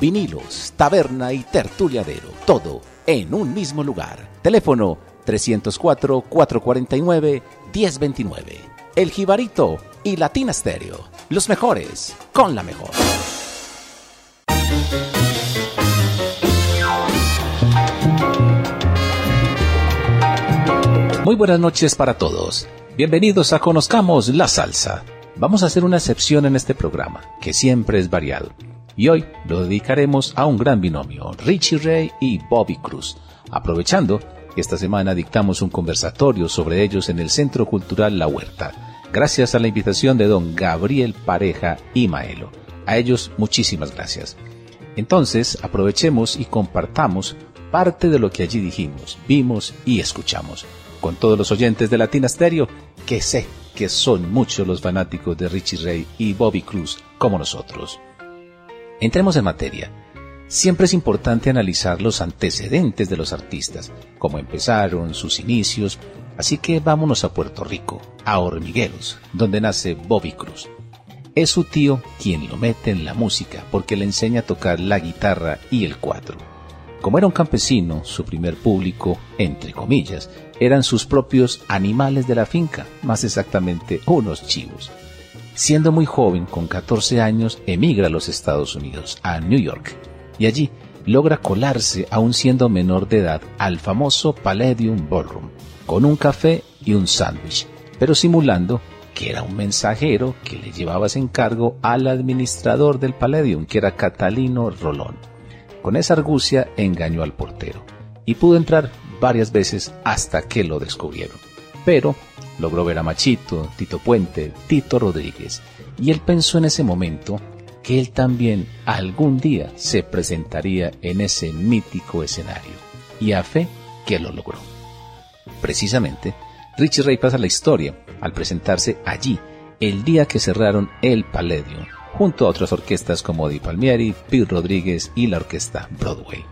vinilos, taberna y tertuliadero, todo en un mismo lugar. Teléfono 304-449-1029. El Jibarito y Latina Stereo, los mejores con la mejor. Muy buenas noches para todos. Bienvenidos a Conozcamos la Salsa. Vamos a hacer una excepción en este programa, que siempre es variado y hoy lo dedicaremos a un gran binomio, Richie Ray y Bobby Cruz, aprovechando esta semana dictamos un conversatorio sobre ellos en el Centro Cultural La Huerta, gracias a la invitación de don Gabriel Pareja y Maelo. A ellos muchísimas gracias. Entonces, aprovechemos y compartamos parte de lo que allí dijimos, vimos y escuchamos, con todos los oyentes de Latina Stereo, que sé que son muchos los fanáticos de Richie Ray y Bobby Cruz como nosotros. Entremos en materia. Siempre es importante analizar los antecedentes de los artistas, cómo empezaron, sus inicios, así que vámonos a Puerto Rico, a Hormigueros, donde nace Bobby Cruz. Es su tío quien lo mete en la música porque le enseña a tocar la guitarra y el cuatro. Como era un campesino, su primer público, entre comillas, eran sus propios animales de la finca, más exactamente unos chivos. Siendo muy joven, con 14 años, emigra a los Estados Unidos, a New York, y allí logra colarse, aún siendo menor de edad, al famoso Palladium Ballroom, con un café y un sándwich, pero simulando que era un mensajero que le llevaba ese encargo al administrador del Palladium, que era Catalino Rolón. Con esa argucia engañó al portero y pudo entrar varias veces hasta que lo descubrieron. Pero Logró ver a Machito, Tito Puente, Tito Rodríguez, y él pensó en ese momento que él también algún día se presentaría en ese mítico escenario, y a fe que lo logró. Precisamente, Richie Ray pasa la historia al presentarse allí el día que cerraron el Palladium, junto a otras orquestas como Di Palmieri, Pete Rodríguez y la orquesta Broadway.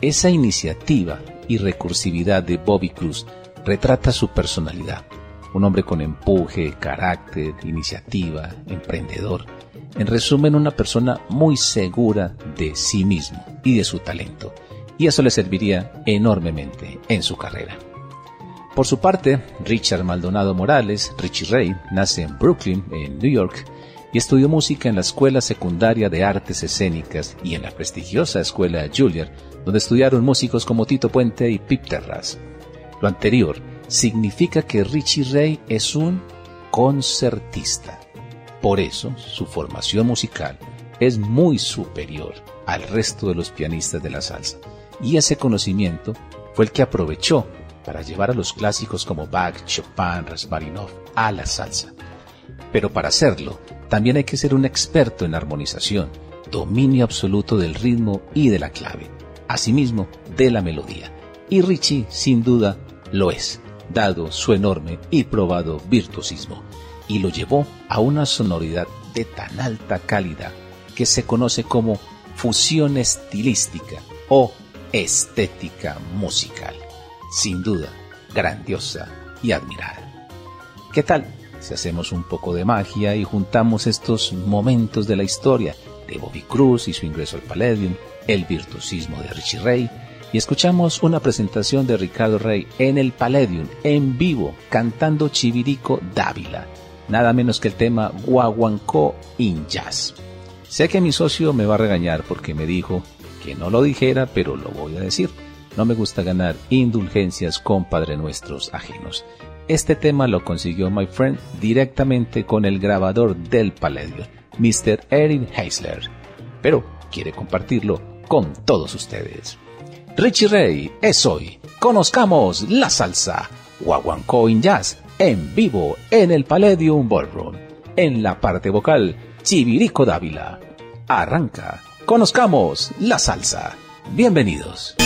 Esa iniciativa y recursividad de Bobby Cruz retrata su personalidad. Un hombre con empuje, carácter, iniciativa, emprendedor. En resumen, una persona muy segura de sí mismo y de su talento. Y eso le serviría enormemente en su carrera. Por su parte, Richard Maldonado Morales, Richie Ray, nace en Brooklyn, en New York, y estudió música en la Escuela Secundaria de Artes Escénicas y en la prestigiosa Escuela Juilliard, donde estudiaron músicos como Tito Puente y Pip Terras. Lo anterior significa que Richie Ray es un concertista. Por eso, su formación musical es muy superior al resto de los pianistas de la salsa. Y ese conocimiento fue el que aprovechó para llevar a los clásicos como Bach, Chopin, Rasmarinov a la salsa. Pero para hacerlo, también hay que ser un experto en armonización, dominio absoluto del ritmo y de la clave, asimismo de la melodía. Y Richie, sin duda, lo es, dado su enorme y probado virtuosismo, y lo llevó a una sonoridad de tan alta calidad que se conoce como fusión estilística o estética musical. Sin duda, grandiosa y admirada. ¿Qué tal si hacemos un poco de magia y juntamos estos momentos de la historia de Bobby Cruz y su ingreso al Palladium, el virtuosismo de Richie Ray, y escuchamos una presentación de Ricardo Rey en el Palladium, en vivo, cantando Chivirico Dávila, nada menos que el tema Guaguancó in Jazz. Sé que mi socio me va a regañar porque me dijo que no lo dijera, pero lo voy a decir. No me gusta ganar indulgencias con Padre Nuestros ajenos. Este tema lo consiguió My Friend directamente con el grabador del Palladium, Mr. Erin Heisler, pero quiere compartirlo con todos ustedes. Richie Ray es hoy. Conozcamos la salsa. Guaguancó in Jazz en vivo en el Palladium Ballroom. En la parte vocal, Chivirico Dávila. Arranca Conozcamos la salsa. Bienvenidos.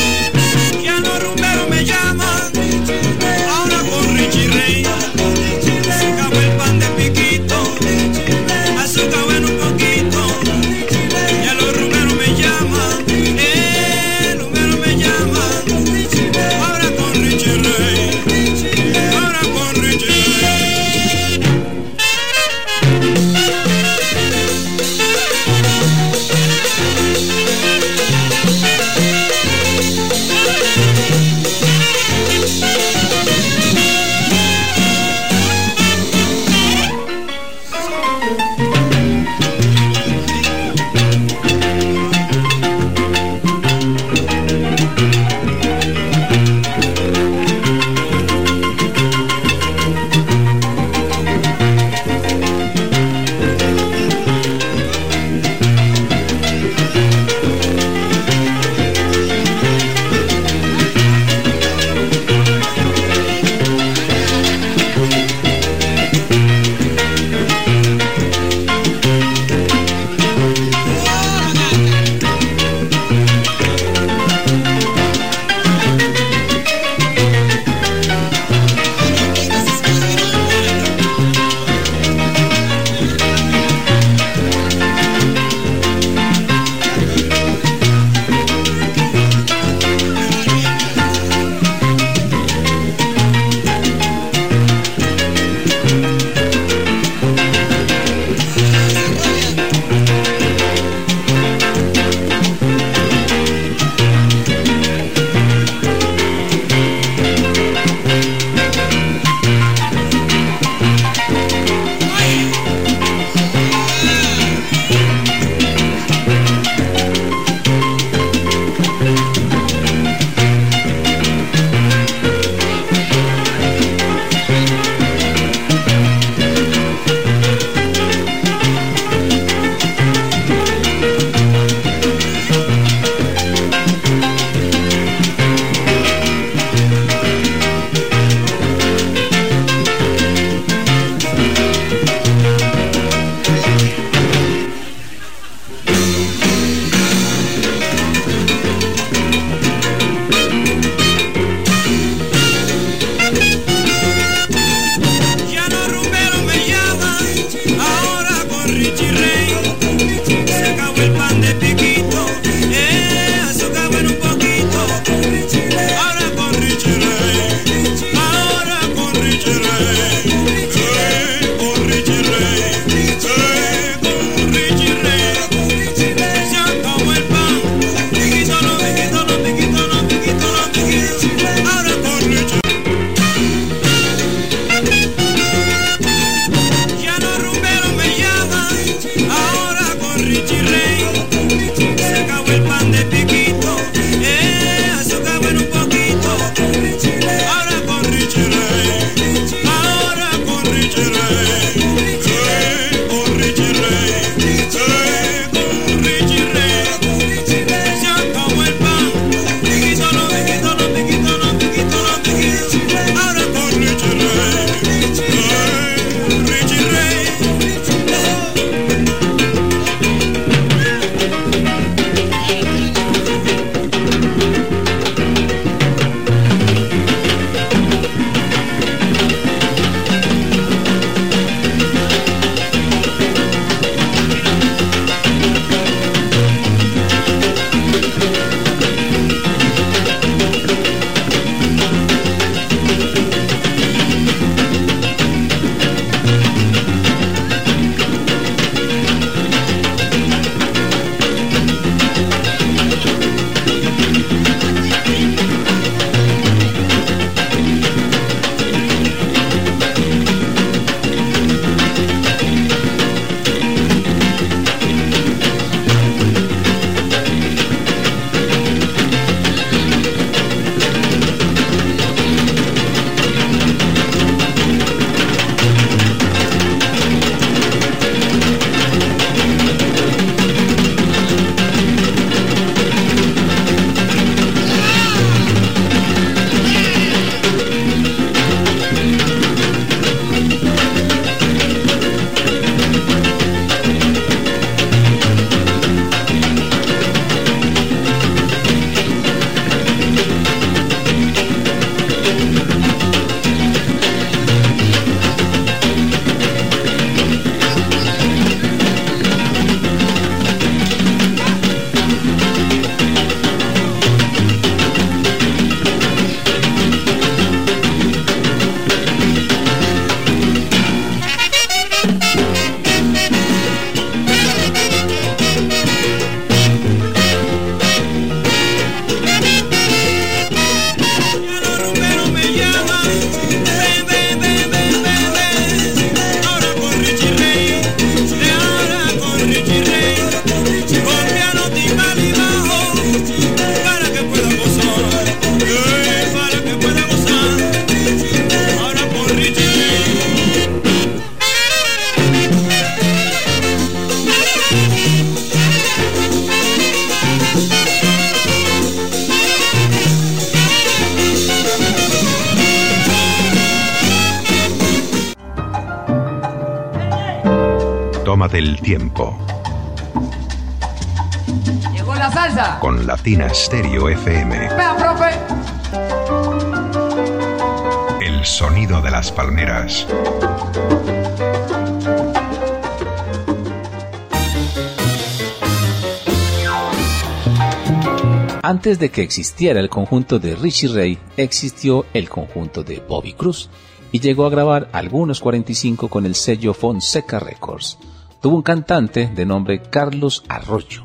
Antes de que existiera el conjunto de Richie Ray, existió el conjunto de Bobby Cruz y llegó a grabar algunos 45 con el sello Fonseca Records. Tuvo un cantante de nombre Carlos Arroyo,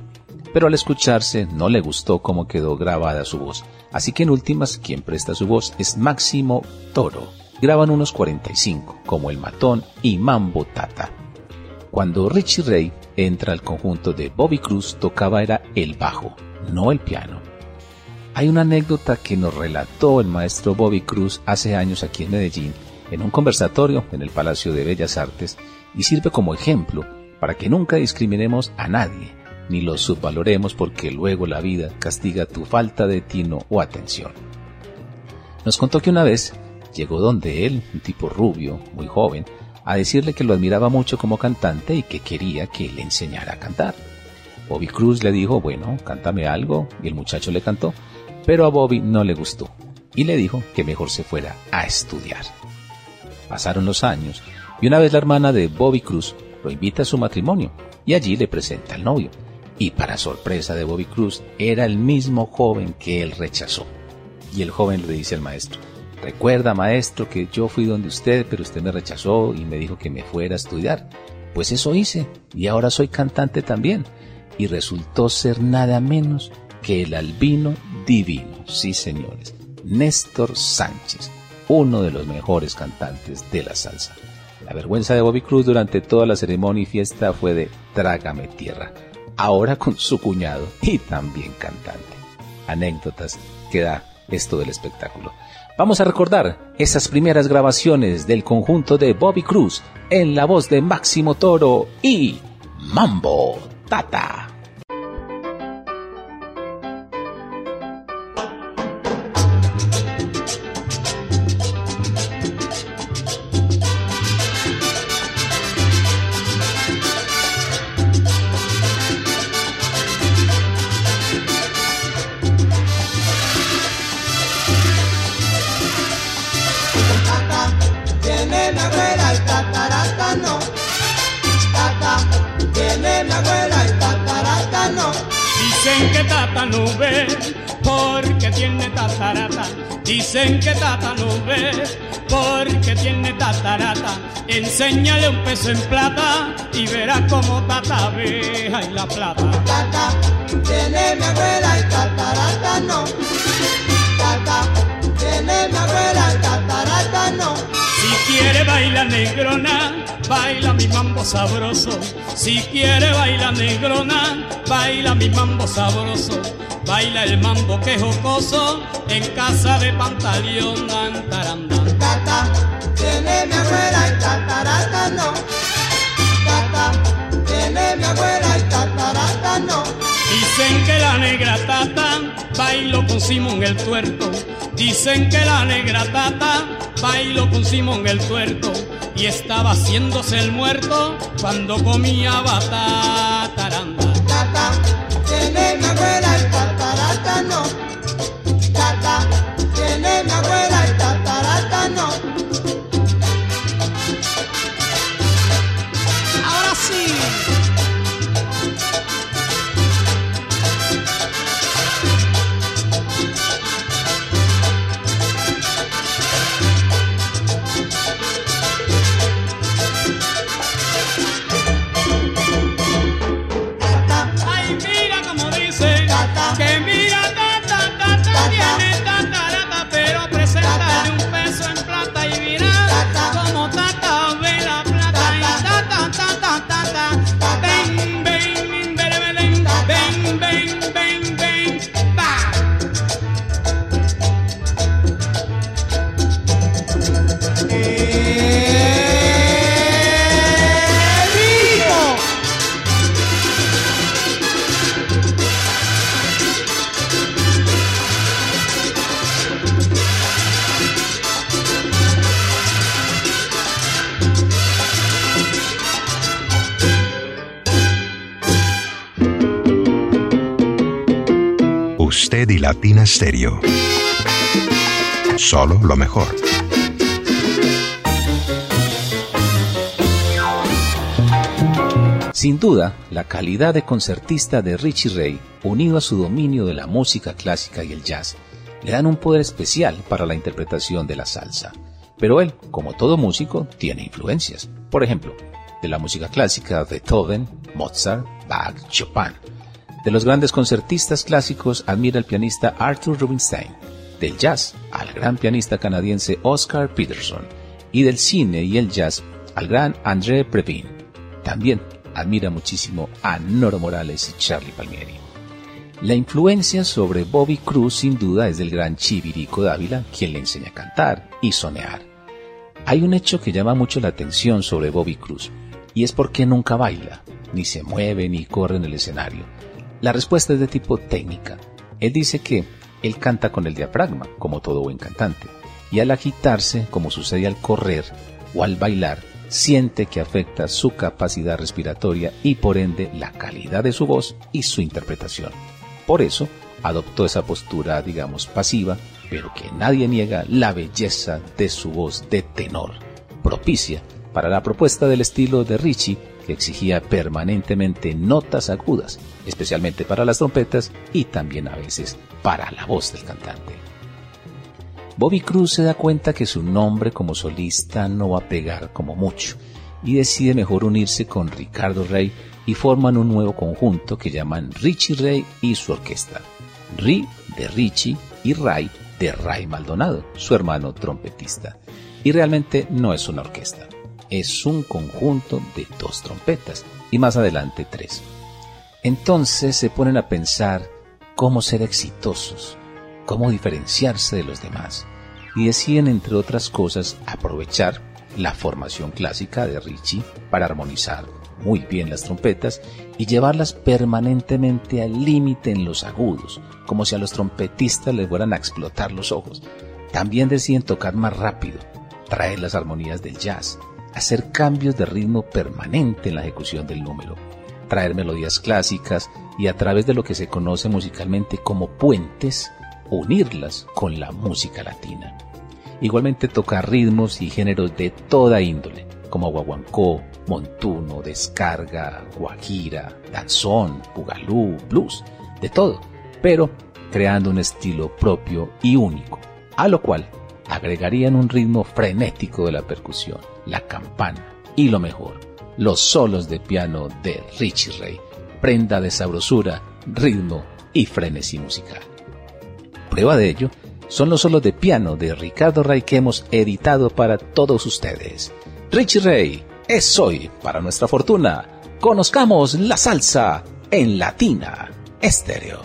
pero al escucharse no le gustó cómo quedó grabada su voz, así que en últimas quien presta su voz es Máximo Toro. Graban unos 45, como El Matón y Mambo Tata. Cuando Richie Ray entra al conjunto de Bobby Cruz tocaba era el bajo, no el piano. Hay una anécdota que nos relató el maestro Bobby Cruz hace años aquí en Medellín, en un conversatorio en el Palacio de Bellas Artes, y sirve como ejemplo para que nunca discriminemos a nadie, ni los subvaloremos porque luego la vida castiga tu falta de tino o atención. Nos contó que una vez llegó donde él, un tipo rubio, muy joven, a decirle que lo admiraba mucho como cantante y que quería que le enseñara a cantar. Bobby Cruz le dijo, bueno, cántame algo, y el muchacho le cantó, pero a Bobby no le gustó y le dijo que mejor se fuera a estudiar. Pasaron los años y una vez la hermana de Bobby Cruz lo invita a su matrimonio y allí le presenta al novio. Y para sorpresa de Bobby Cruz era el mismo joven que él rechazó. Y el joven le dice al maestro, recuerda maestro que yo fui donde usted, pero usted me rechazó y me dijo que me fuera a estudiar. Pues eso hice y ahora soy cantante también. Y resultó ser nada menos que el albino divino, sí señores, Néstor Sánchez, uno de los mejores cantantes de la salsa. La vergüenza de Bobby Cruz durante toda la ceremonia y fiesta fue de Trágame Tierra, ahora con su cuñado y también cantante. Anécdotas que da esto del espectáculo. Vamos a recordar esas primeras grabaciones del conjunto de Bobby Cruz en la voz de Máximo Toro y Mambo Tata. Porque tiene tatarata. Dicen que tata no ve porque tiene tatarata. Enséñale un peso en plata y verás cómo tata ve ay, la plata. Tata, tiene mi abuela y tatarata no. Tata, tiene mi abuela y tatarata no. Si quiere bailar negrona, baila mi mambo sabroso. Si quiere bailar negrona, baila mi mambo sabroso. Baila el mambo que jocoso en casa de pantaleón antaranda. Tata, tiene mi abuela y tatarata no. Tata, tiene mi abuela y tatarata no. Dicen que la negra tata bailó con Simón el tuerto. Dicen que la negra tata bailó con Simón el tuerto. Y estaba haciéndose el muerto cuando comía batataranda. Tata, tiene Latina Stereo. Solo lo mejor. Sin duda, la calidad de concertista de Richie Ray, unido a su dominio de la música clásica y el jazz, le dan un poder especial para la interpretación de la salsa. Pero él, como todo músico, tiene influencias. Por ejemplo, de la música clásica Beethoven, Mozart, Bach, Chopin. De los grandes concertistas clásicos admira el pianista Arthur Rubinstein. Del jazz al gran pianista canadiense Oscar Peterson. Y del cine y el jazz al gran André Previn. También admira muchísimo a Noro Morales y Charlie Palmieri. La influencia sobre Bobby Cruz sin duda es del gran Chivirico Dávila, quien le enseña a cantar y sonear. Hay un hecho que llama mucho la atención sobre Bobby Cruz, y es porque nunca baila, ni se mueve ni corre en el escenario. La respuesta es de tipo técnica. Él dice que él canta con el diafragma, como todo buen cantante, y al agitarse, como sucede al correr o al bailar, siente que afecta su capacidad respiratoria y por ende la calidad de su voz y su interpretación. Por eso, adoptó esa postura, digamos, pasiva, pero que nadie niega la belleza de su voz de tenor, propicia para la propuesta del estilo de Richie, que exigía permanentemente notas agudas, especialmente para las trompetas y también a veces para la voz del cantante. Bobby Cruz se da cuenta que su nombre como solista no va a pegar como mucho y decide mejor unirse con Ricardo Rey y forman un nuevo conjunto que llaman Richie Ray y su orquesta. Ri de Richie y Ray de Ray Maldonado, su hermano trompetista. Y realmente no es una orquesta, es un conjunto de dos trompetas y más adelante tres. Entonces se ponen a pensar cómo ser exitosos, cómo diferenciarse de los demás y deciden, entre otras cosas, aprovechar la formación clásica de Richie para armonizar muy bien las trompetas y llevarlas permanentemente al límite en los agudos, como si a los trompetistas les fueran a explotar los ojos. También deciden tocar más rápido, traer las armonías del jazz, hacer cambios de ritmo permanente en la ejecución del número, traer melodías clásicas y a través de lo que se conoce musicalmente como puentes, unirlas con la música latina. Igualmente toca ritmos y géneros de toda índole, como guaguancó, montuno, descarga, guajira, danzón, bugalú, blues, de todo, pero creando un estilo propio y único, a lo cual agregarían un ritmo frenético de la percusión, la campana y lo mejor, los solos de piano de Richie Ray, prenda de sabrosura, ritmo y frenesí musical. Prueba de ello son los solos de piano de Ricardo Ray que hemos editado para todos ustedes. Richie Ray es hoy, para nuestra fortuna, conozcamos la salsa en Latina Estéreo.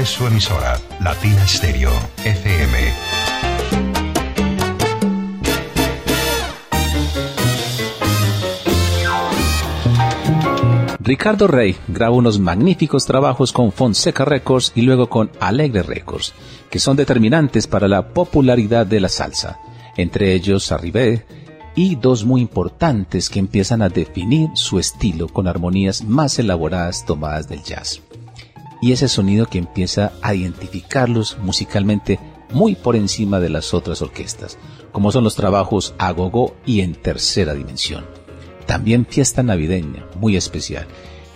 Es su emisora, Latina Stereo, FM. Ricardo Rey graba unos magníficos trabajos con Fonseca Records y luego con Alegre Records, que son determinantes para la popularidad de la salsa, entre ellos Arribé y dos muy importantes que empiezan a definir su estilo con armonías más elaboradas tomadas del jazz. Y ese sonido que empieza a identificarlos musicalmente muy por encima de las otras orquestas, como son los trabajos a gogo y en tercera dimensión también fiesta navideña, muy especial.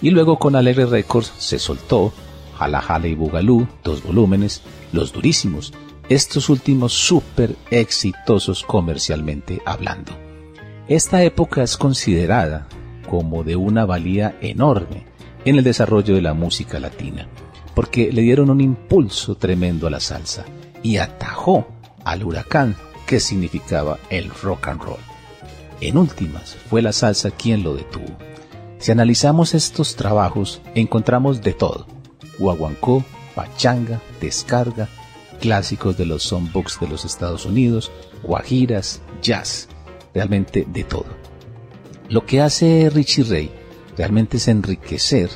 Y luego con Alegre Records se soltó Jala y Bugalú, dos volúmenes, los durísimos, estos últimos súper exitosos comercialmente hablando. Esta época es considerada como de una valía enorme en el desarrollo de la música latina, porque le dieron un impulso tremendo a la salsa y atajó al huracán que significaba el rock and roll. En últimas, fue la salsa quien lo detuvo. Si analizamos estos trabajos, encontramos de todo. Guaguancó, pachanga, descarga, clásicos de los songbooks de los Estados Unidos, guajiras, jazz, realmente de todo. Lo que hace Richie Ray realmente es enriquecer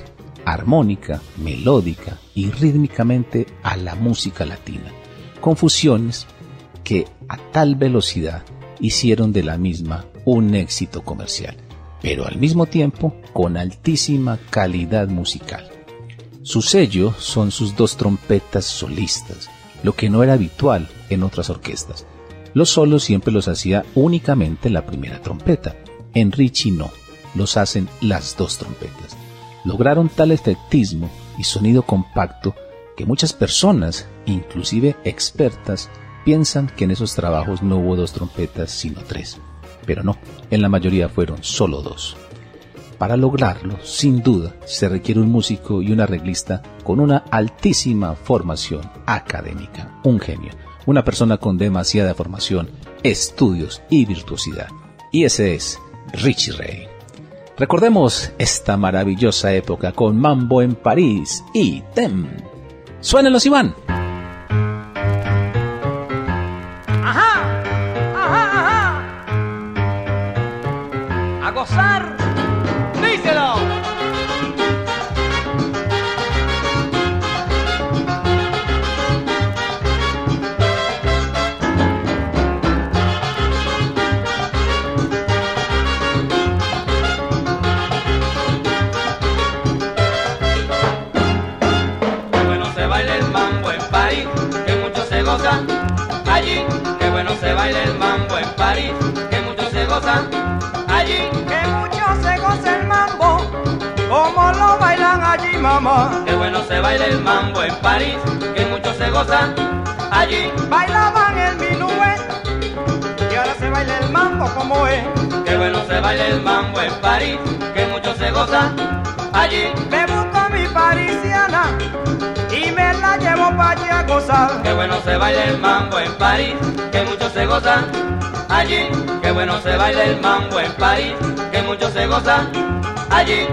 armónica, melódica y rítmicamente a la música latina, con fusiones que a tal velocidad hicieron de la misma un éxito comercial, pero al mismo tiempo con altísima calidad musical. Su sello son sus dos trompetas solistas, lo que no era habitual en otras orquestas. Los solos siempre los hacía únicamente la primera trompeta. En Richie no, los hacen las dos trompetas. Lograron tal efectismo y sonido compacto que muchas personas, inclusive expertas, piensan que en esos trabajos no hubo dos trompetas sino tres pero no, en la mayoría fueron solo dos. Para lograrlo, sin duda, se requiere un músico y un arreglista con una altísima formación académica, un genio, una persona con demasiada formación, estudios y virtuosidad. Y ese es Richie Ray. Recordemos esta maravillosa época con Mambo en París y Tem. Suénenlos, Iván. Allí. Bailaban el minué, y ahora se baila el mambo como es. Qué bueno se baila el mambo en París, que mucho se goza allí. Me busco mi parisiana, y me la llevo para allí a gozar. Qué bueno se baila el mambo en París, que mucho se goza allí. Qué bueno se baila el mambo en París, que mucho se goza allí.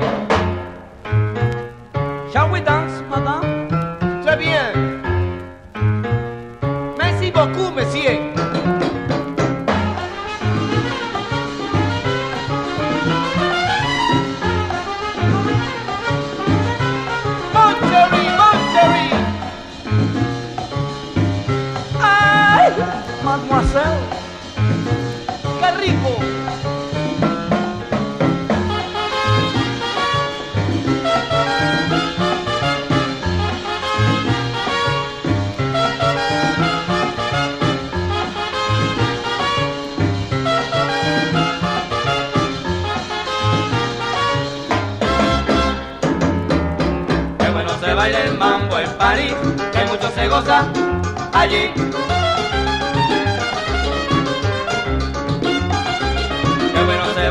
Mademoiselle. Qué rico. Se baila el mambo en París, que mucho se goza allí.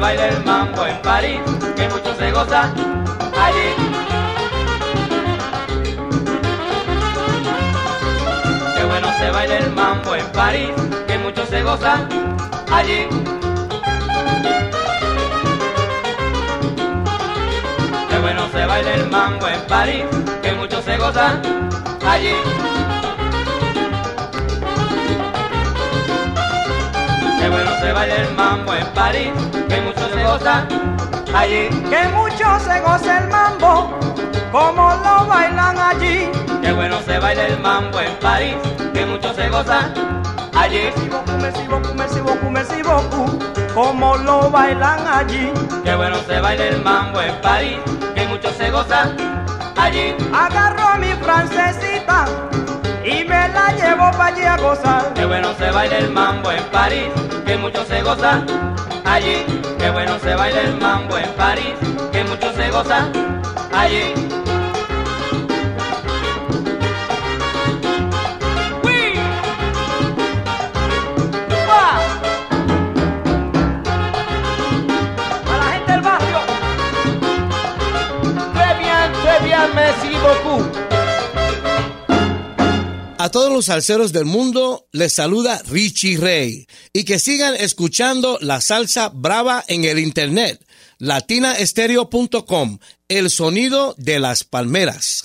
Baila el mambo en París, que mucho se goza allí. Qué bueno se baila el mambo en París, que mucho se goza allí. Qué bueno se baila el mambo en París, que mucho se goza allí. Qué bueno se baila el mambo en París, que mucho se goza allí. Que mucho se goza el mambo, como lo bailan allí. Qué bueno se baila el mambo en París, que mucho se goza allí. Como lo bailan allí. Qué bueno se baila el mambo en París, que mucho se goza allí. Agarro a mi francesita y me la llevo para allí a gozar. Qué bueno se baila el mambo en París, que mucho se goza allí. Qué bueno se baila el mambo en París, que mucho se goza allí. Los salseros del mundo les saluda Richie Rey y que sigan escuchando la salsa brava en el internet latinaestereo.com, el sonido de las palmeras.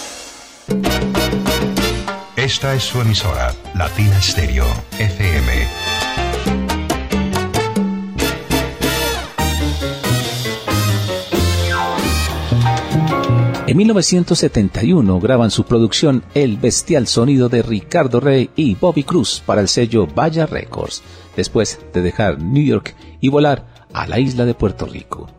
Esta es su emisora, Latina Stereo, FM. En 1971 graban su producción El bestial sonido de Ricardo Rey y Bobby Cruz para el sello Vaya Records, después de dejar New York y volar a la isla de Puerto Rico.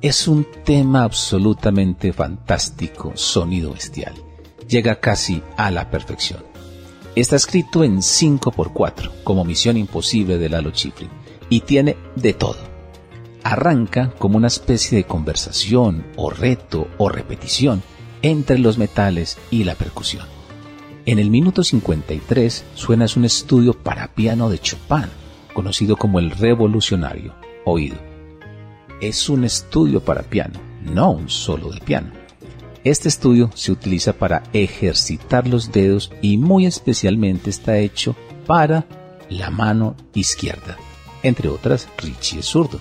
Es un tema absolutamente fantástico, sonido bestial. Llega casi a la perfección. Está escrito en 5x4, como Misión Imposible de Lalo Schifrin, y tiene de todo arranca como una especie de conversación o reto o repetición entre los metales y la percusión. En el minuto 53 suena un estudio para piano de Chopin, conocido como el revolucionario, oído. Es un estudio para piano, no un solo de piano. Este estudio se utiliza para ejercitar los dedos y muy especialmente está hecho para la mano izquierda. Entre otras, Richie es zurdo.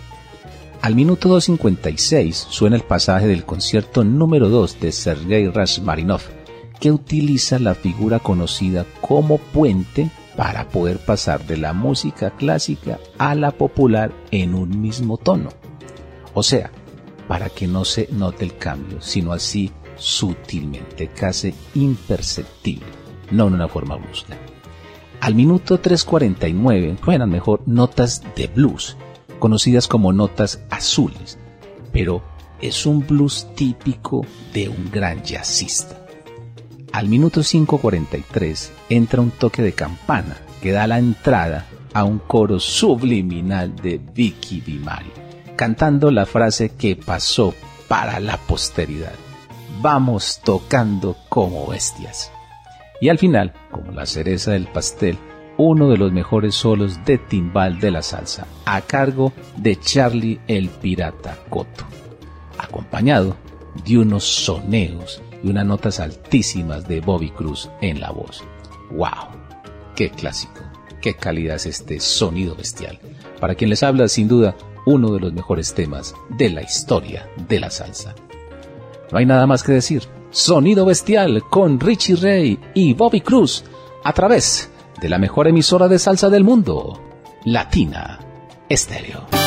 Al minuto 2.56 suena el pasaje del concierto número 2 de Sergei Rashmaninov, que utiliza la figura conocida como puente para poder pasar de la música clásica a la popular en un mismo tono. O sea, para que no se note el cambio, sino así sutilmente, casi imperceptible, no en una forma brusca. Al minuto 3.49 suenan mejor notas de blues, conocidas como notas azules, pero es un blues típico de un gran jazzista. Al minuto 5.43 entra un toque de campana que da la entrada a un coro subliminal de Vicky Bimari, cantando la frase que pasó para la posteridad. Vamos tocando como bestias. Y al final, como la cereza del pastel, uno de los mejores solos de timbal de la salsa, a cargo de Charlie el Pirata Coto, acompañado de unos soneos y unas notas altísimas de Bobby Cruz en la voz. ¡Wow! ¡Qué clásico! ¡Qué calidad es este sonido bestial! Para quien les habla, sin duda, uno de los mejores temas de la historia de la salsa. No hay nada más que decir. Sonido bestial con Richie Ray y Bobby Cruz a través de la mejor emisora de salsa del mundo, Latina Estéreo.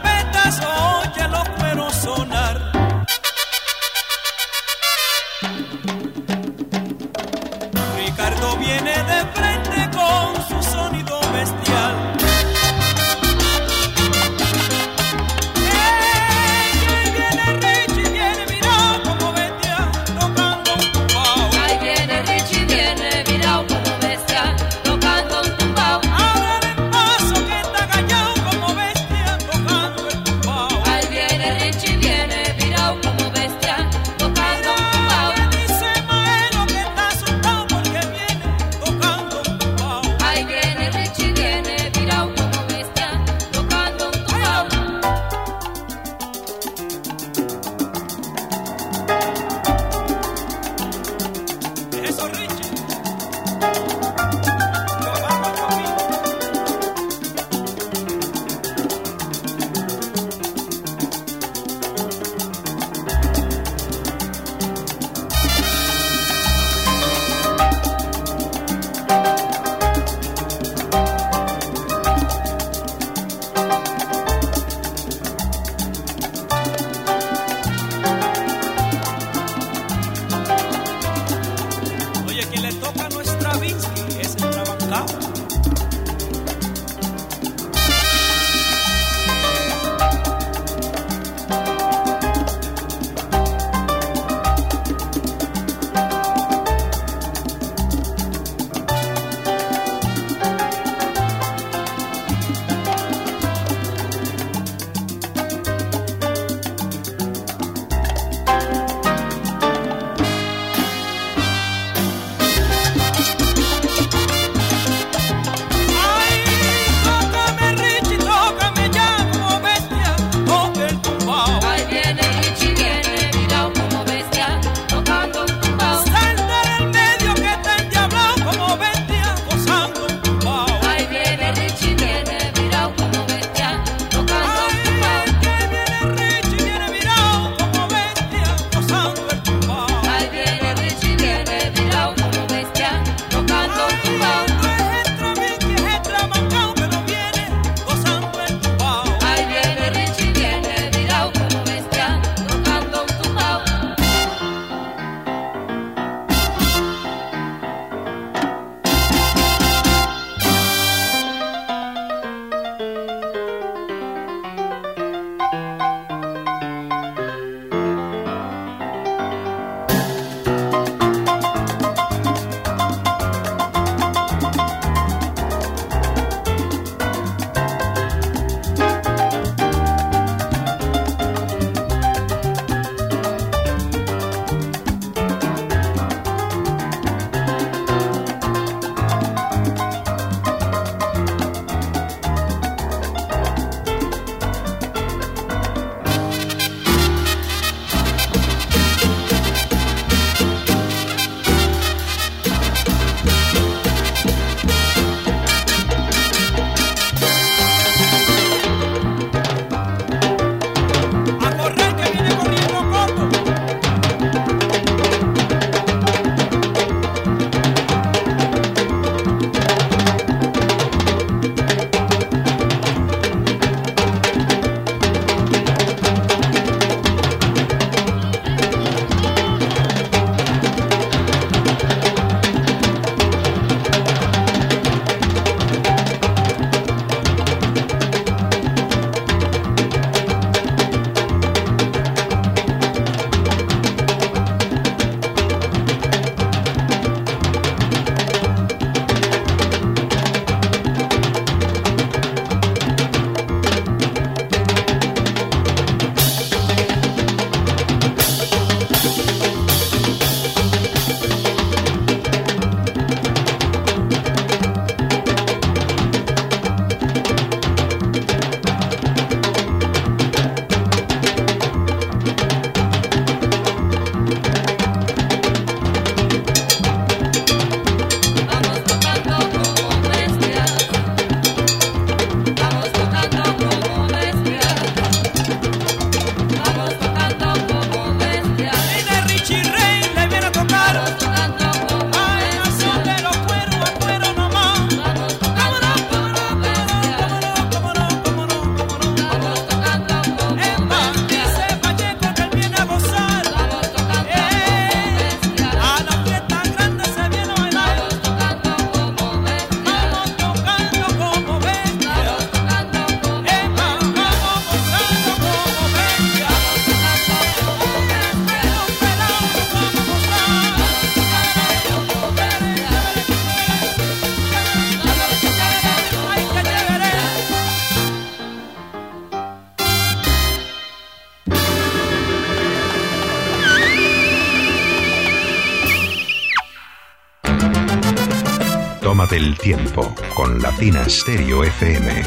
Alma del Tiempo con Latina Stereo FM.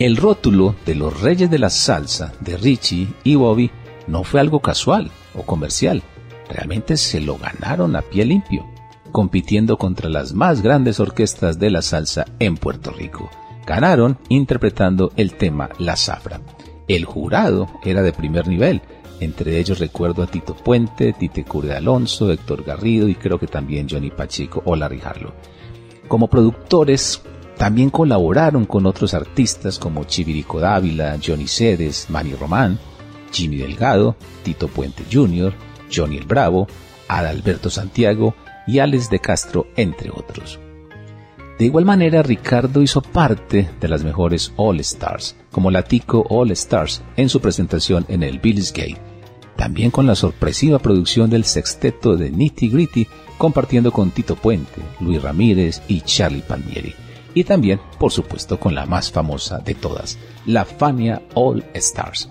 El rótulo de los Reyes de la Salsa de Richie y Bobby no fue algo casual o comercial, realmente se lo ganaron a pie limpio, compitiendo contra las más grandes orquestas de la salsa en Puerto Rico. Ganaron interpretando el tema La Zafra. El jurado era de primer nivel, entre ellos recuerdo a Tito Puente, Tite Cure Alonso, Héctor Garrido y creo que también Johnny Pacheco o Larry Harlow. Como productores también colaboraron con otros artistas como Chivirico Dávila, Johnny Cedes, Manny Román, Jimmy Delgado, Tito Puente Jr., Johnny el Bravo, Adalberto Santiago y Alex de Castro, entre otros. De igual manera, Ricardo hizo parte de las mejores All Stars, como Latico All Stars en su presentación en el Bills Gate. También con la sorpresiva producción del sexteto de Nitty Gritty, compartiendo con Tito Puente, Luis Ramírez y Charlie Palmieri y también, por supuesto, con la más famosa de todas, la Fania All Stars.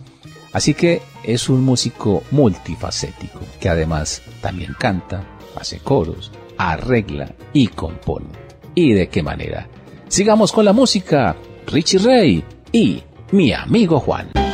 Así que es un músico multifacético que además también canta, hace coros, arregla y compone. ¿Y de qué manera? Sigamos con la música, Richie Ray y mi amigo Juan.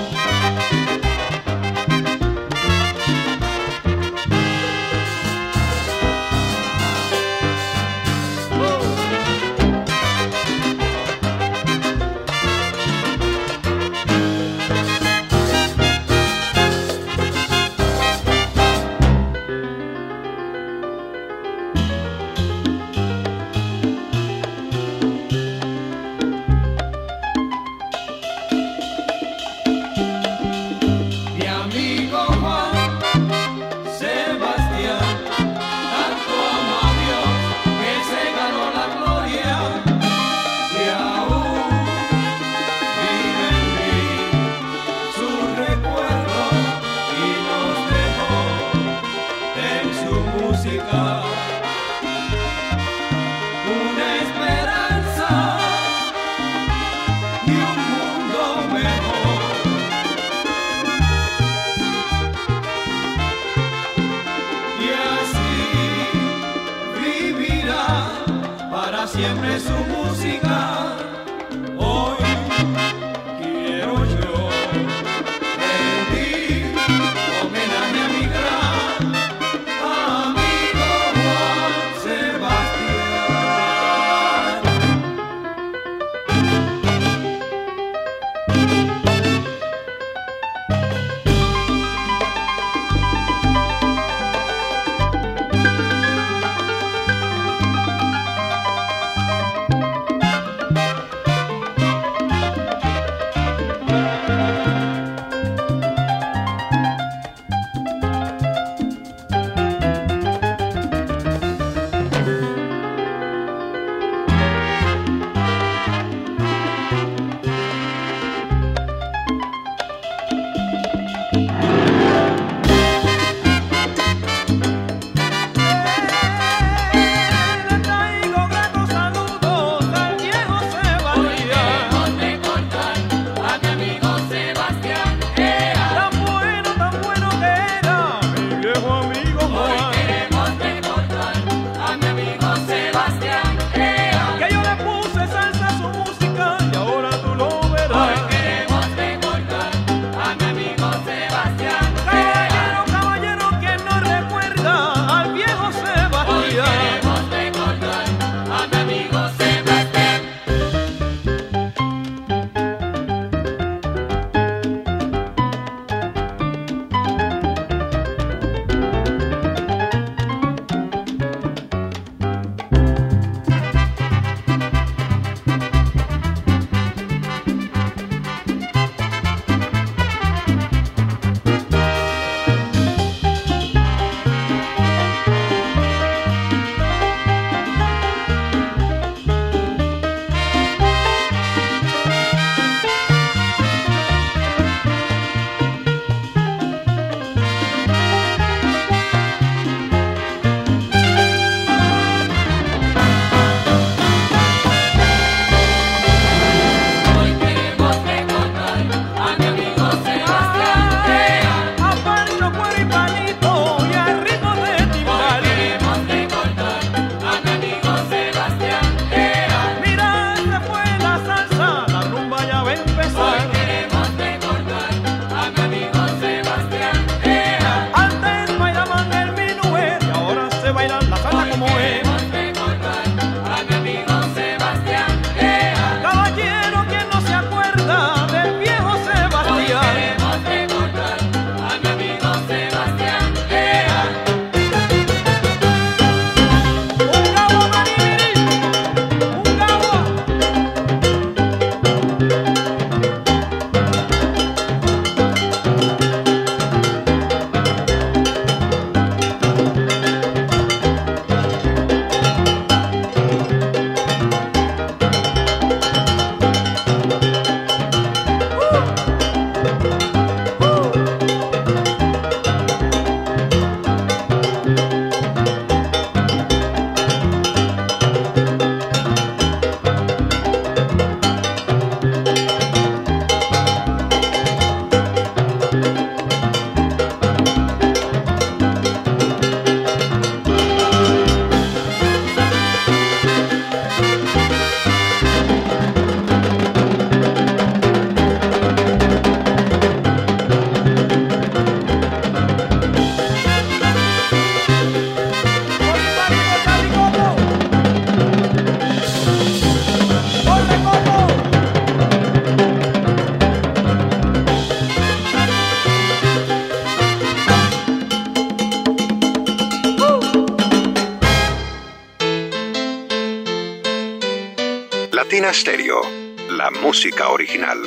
La música original.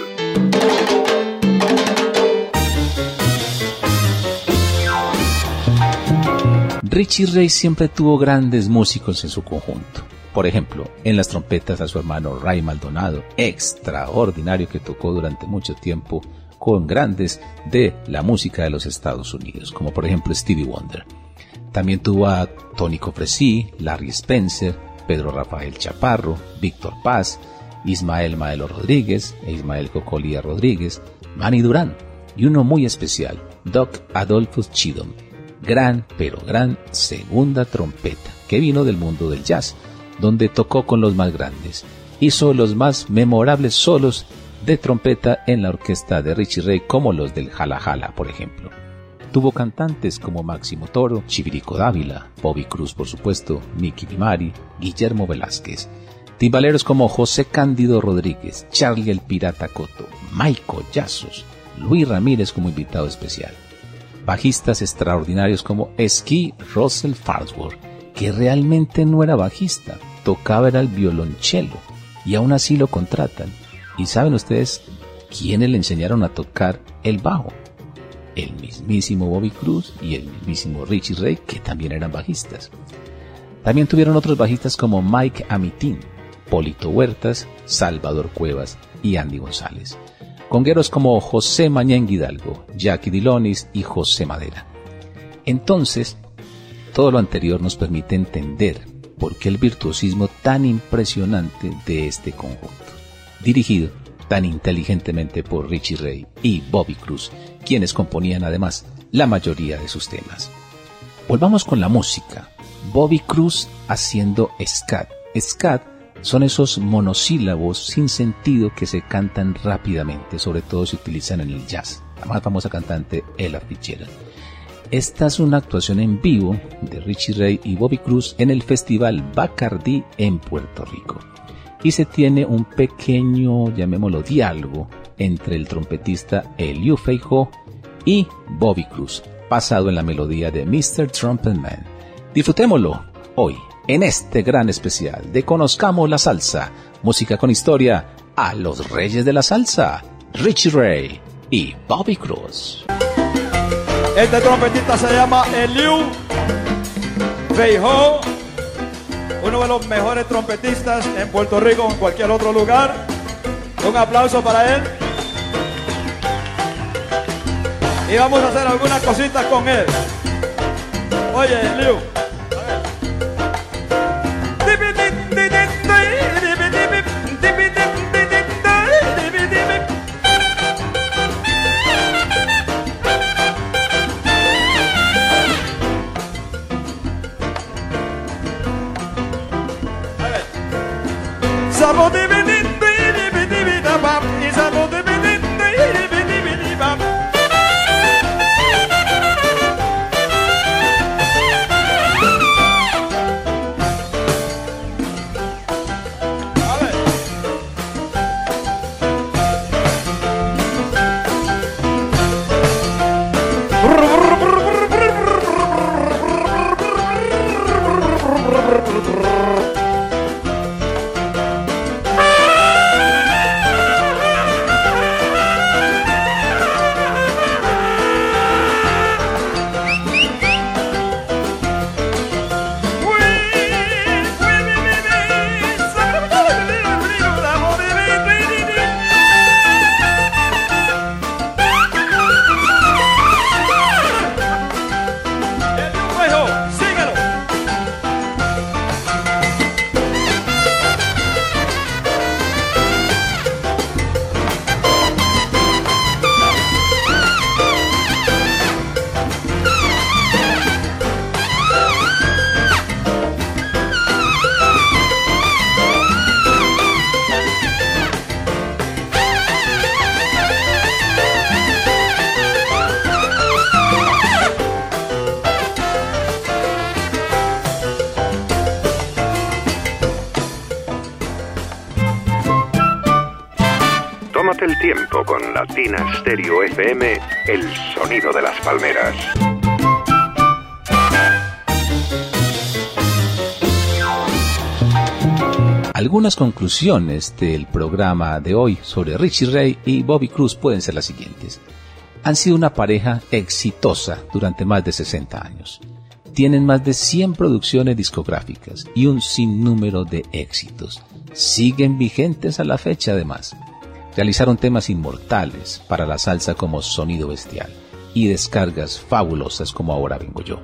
Richie Ray siempre tuvo grandes músicos en su conjunto. Por ejemplo, en las trompetas a su hermano Ray Maldonado, extraordinario que tocó durante mucho tiempo con grandes de la música de los Estados Unidos, como por ejemplo Stevie Wonder. También tuvo a Tony Cofresí, Larry Spencer, Pedro Rafael Chaparro, Víctor Paz, Ismael Maelo Rodríguez e Ismael Cocolía Rodríguez, Manny Durán y uno muy especial, Doc Adolphus Chidom, gran pero gran segunda trompeta que vino del mundo del jazz, donde tocó con los más grandes. Hizo los más memorables solos de trompeta en la orquesta de Richie Ray como los del Jala Jala, por ejemplo. Tuvo cantantes como Máximo Toro, Chivirico Dávila, Bobby Cruz por supuesto, Mickey Dimari, Guillermo Velázquez. Timbaleros como José Cándido Rodríguez, Charlie el Pirata Coto, Maico Yazos, Luis Ramírez como invitado especial. Bajistas extraordinarios como Ski Russell Farnsworth, que realmente no era bajista, tocaba el violonchelo y aún así lo contratan. ¿Y saben ustedes quiénes le enseñaron a tocar el bajo? el mismísimo Bobby Cruz y el mismísimo Richie Ray, que también eran bajistas. También tuvieron otros bajistas como Mike Amitín, Polito Huertas, Salvador Cuevas y Andy González. Congueros como José Mañán Hidalgo, Jackie Dilonis y José Madera. Entonces, todo lo anterior nos permite entender por qué el virtuosismo tan impresionante de este conjunto, dirigido tan inteligentemente por Richie Ray y Bobby Cruz, quienes componían además la mayoría de sus temas. Volvamos con la música. Bobby Cruz haciendo scat. Scat son esos monosílabos sin sentido que se cantan rápidamente, sobre todo se utilizan en el jazz. La más famosa cantante, Ella Fitzgerald. Esta es una actuación en vivo de Richie Ray y Bobby Cruz en el Festival Bacardi en Puerto Rico y se tiene un pequeño, llamémoslo, diálogo entre el trompetista Eliu Feijo y Bobby Cruz, basado en la melodía de Mr. Trumpet Man. Disfrutémoslo hoy en este gran especial de Conozcamos la Salsa, música con historia a los reyes de la salsa, Richie Ray y Bobby Cruz. Este trompetista se llama Eliu Feijó, uno de los mejores trompetistas en Puerto Rico o en cualquier otro lugar. Un aplauso para él. Y vamos a hacer algunas cositas con él. Oye, Eliu. FM, el sonido de las palmeras. Algunas conclusiones del programa de hoy sobre Richie Ray y Bobby Cruz pueden ser las siguientes. Han sido una pareja exitosa durante más de 60 años. Tienen más de 100 producciones discográficas y un sinnúmero de éxitos. Siguen vigentes a la fecha además. Realizaron temas inmortales para la salsa como Sonido Bestial y descargas fabulosas como Ahora Vengo Yo.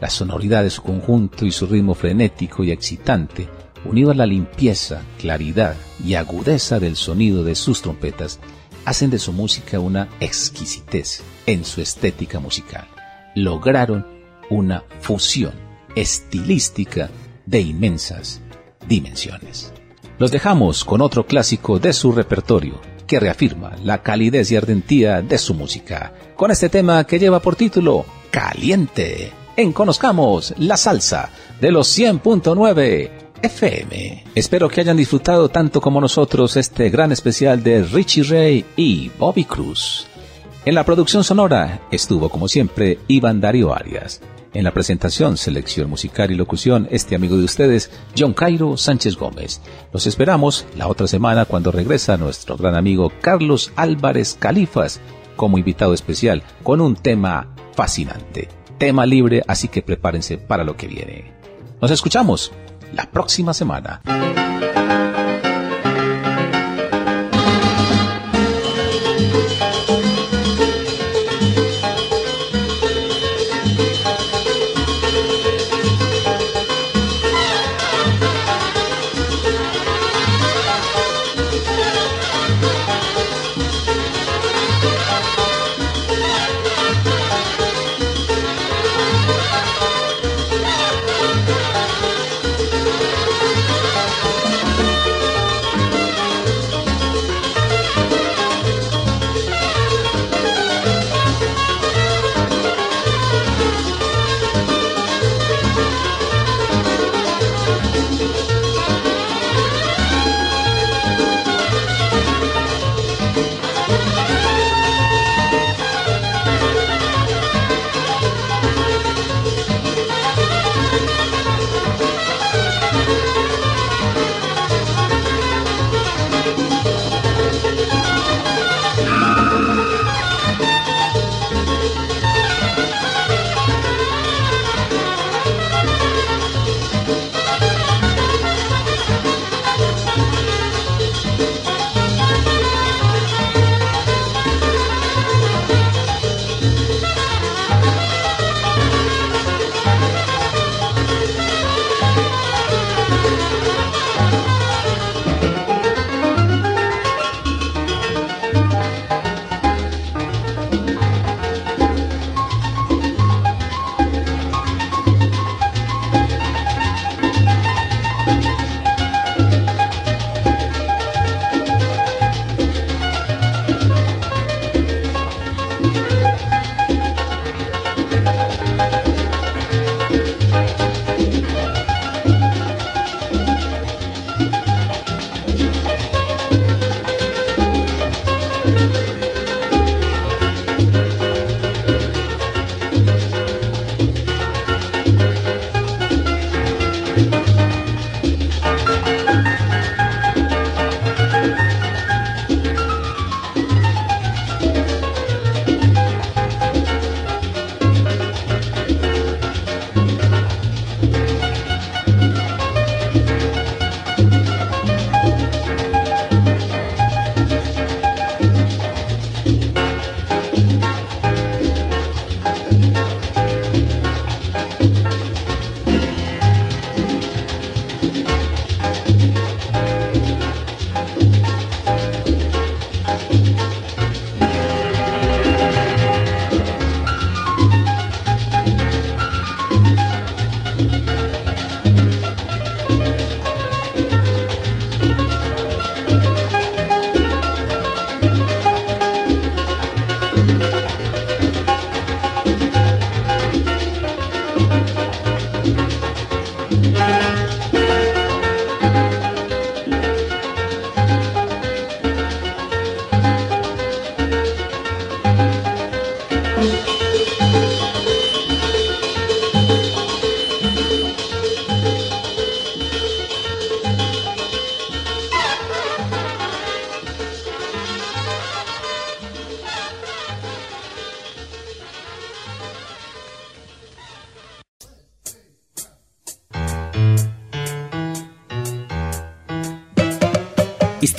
La sonoridad de su conjunto y su ritmo frenético y excitante unido a la limpieza, claridad y agudeza del sonido de sus trompetas, hacen de su música una exquisitez en su estética musical. Lograron una fusión estilística de inmensas dimensiones. Los dejamos con otro clásico de su repertorio que reafirma la calidez y ardentía de su música, con este tema que lleva por título Caliente. En Conozcamos la Salsa de los 100.9 FM. Espero que hayan disfrutado tanto como nosotros este gran especial de Richie Ray y Bobby Cruz. En la producción sonora estuvo como siempre Iván Darío Arias. En la presentación, selección musical y locución, este amigo de ustedes, John Cairo Sánchez Gómez. Los esperamos la otra semana cuando regresa nuestro gran amigo Carlos Álvarez Califas como invitado especial con un tema fascinante. Tema libre, así que prepárense para lo que viene. Nos escuchamos la próxima semana.